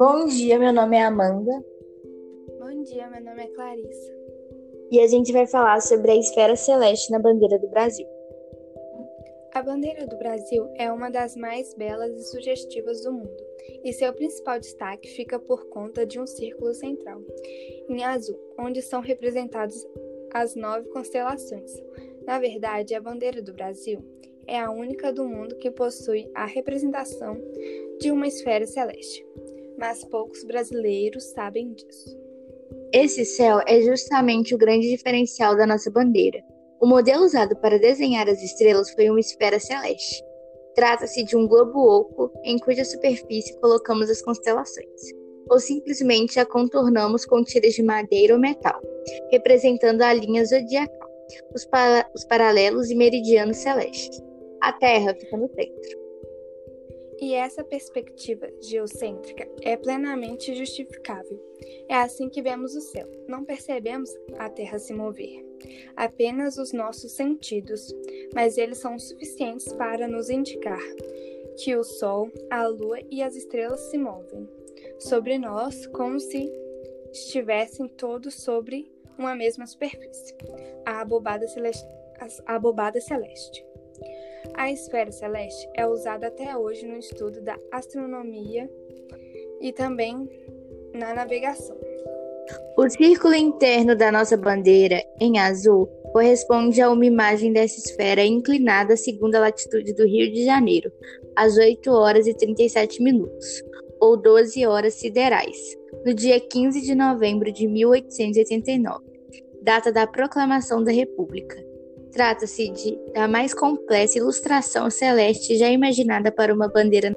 Bom dia, meu nome é Amanda. Bom dia, meu nome é Clarissa. E a gente vai falar sobre a esfera celeste na bandeira do Brasil. A bandeira do Brasil é uma das mais belas e sugestivas do mundo, e seu principal destaque fica por conta de um círculo central, em azul, onde são representadas as nove constelações. Na verdade, a bandeira do Brasil é a única do mundo que possui a representação de uma esfera celeste, mas poucos brasileiros sabem disso. Esse céu é justamente o grande diferencial da nossa bandeira. O modelo usado para desenhar as estrelas foi uma esfera celeste. Trata-se de um globo oco em cuja superfície colocamos as constelações, ou simplesmente a contornamos com tiras de madeira ou metal, representando a linha zodiacal, os, para os paralelos e meridianos celestes. A Terra fica no centro. E essa perspectiva geocêntrica é plenamente justificável. É assim que vemos o céu. Não percebemos a Terra se mover, apenas os nossos sentidos, mas eles são suficientes para nos indicar que o Sol, a Lua e as estrelas se movem sobre nós como se estivessem todos sobre uma mesma superfície. A abobada celeste. A abobada celeste. A esfera celeste é usada até hoje no estudo da astronomia e também na navegação. O círculo interno da nossa bandeira, em azul, corresponde a uma imagem dessa esfera inclinada segundo a latitude do Rio de Janeiro, às 8 horas e 37 minutos, ou 12 horas siderais, no dia 15 de novembro de 1889, data da proclamação da República. Trata-se da mais complexa ilustração celeste já imaginada para uma bandeira